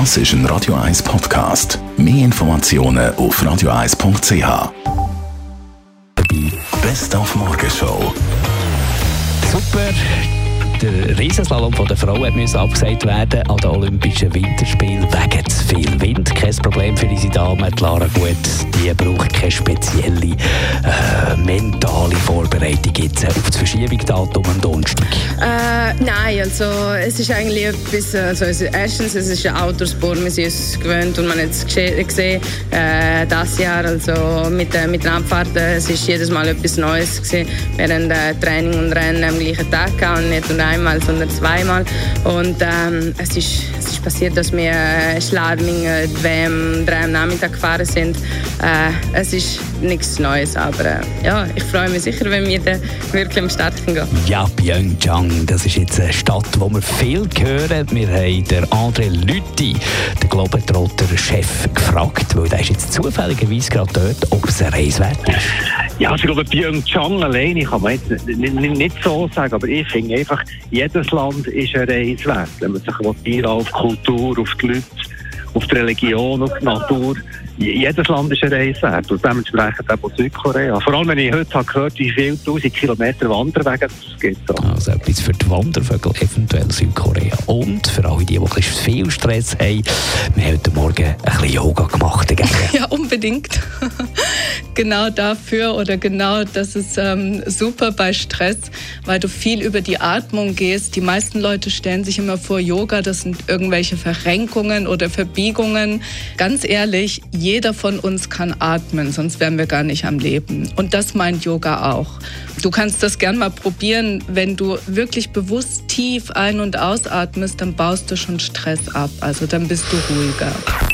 Das ist ein Radio 1 Podcast. Mehr Informationen auf radio1.ch. Best auf Morgenshow. Super. Der Riesenslalom von der Frau musste abgesagt werden an den Olympischen Winterspielen wegen zu viel Wind. Kein Problem für unsere Dame, Lara Gut. Die braucht keine spezielle äh, mentale Vorbereitung jetzt auf das Verschiebungsdatum am Donnerstag. Äh, nein, also es ist eigentlich etwas, also erstens, es ist ein Autosport, wir sind es gewöhnt und man hat es gesehen, äh, das Jahr, also mit, äh, mit den Abfahrten, es ist jedes Mal etwas Neues gewesen. Während äh, Training und Rennen am gleichen Tag gehabt und nicht nur einmal, sondern zweimal. Und ähm, es, ist, es ist passiert, dass wir äh, Schladming, äh, die WM, drei am Nachmittag gefahren sind. Äh, es ist nichts Neues, aber äh, ja, ich freue mich sicher, wenn wir dann wirklich am Start gehen. Ja, Pyeongchang, das ist jetzt eine Stadt, wo wir viel hören. Wir haben den André Lütti, den Globetrotter-Chef, gefragt, weil der ist jetzt zufälligerweise gerade dort, ob es eine Reise wert ist. Ja, also ich glaube, Pyeongchang alleine kann man jetzt nicht, nicht, nicht so sagen, aber ich finde einfach, jedes Land ist eine Reise wert. Wenn man sich auf die Kultur, auf die Leute, auf die Religion, auf die Natur jedes Land ist eine Reise wert. Und dementsprechend auch Südkorea. Vor allem, wenn ich heute habe gehört wie viele tausend Kilometer Wanderwege es gibt. Also etwas für die Wandervögel, eventuell Südkorea. Und für alle, die, die viel Stress haben, wir haben heute Morgen ein bisschen Yoga gemacht. Unbedingt. genau dafür oder genau das ist ähm, super bei Stress, weil du viel über die Atmung gehst. Die meisten Leute stellen sich immer vor, Yoga, das sind irgendwelche Verrenkungen oder Verbiegungen. Ganz ehrlich, jeder von uns kann atmen, sonst wären wir gar nicht am Leben. Und das meint Yoga auch. Du kannst das gern mal probieren. Wenn du wirklich bewusst tief ein- und ausatmest, dann baust du schon Stress ab. Also dann bist du ruhiger.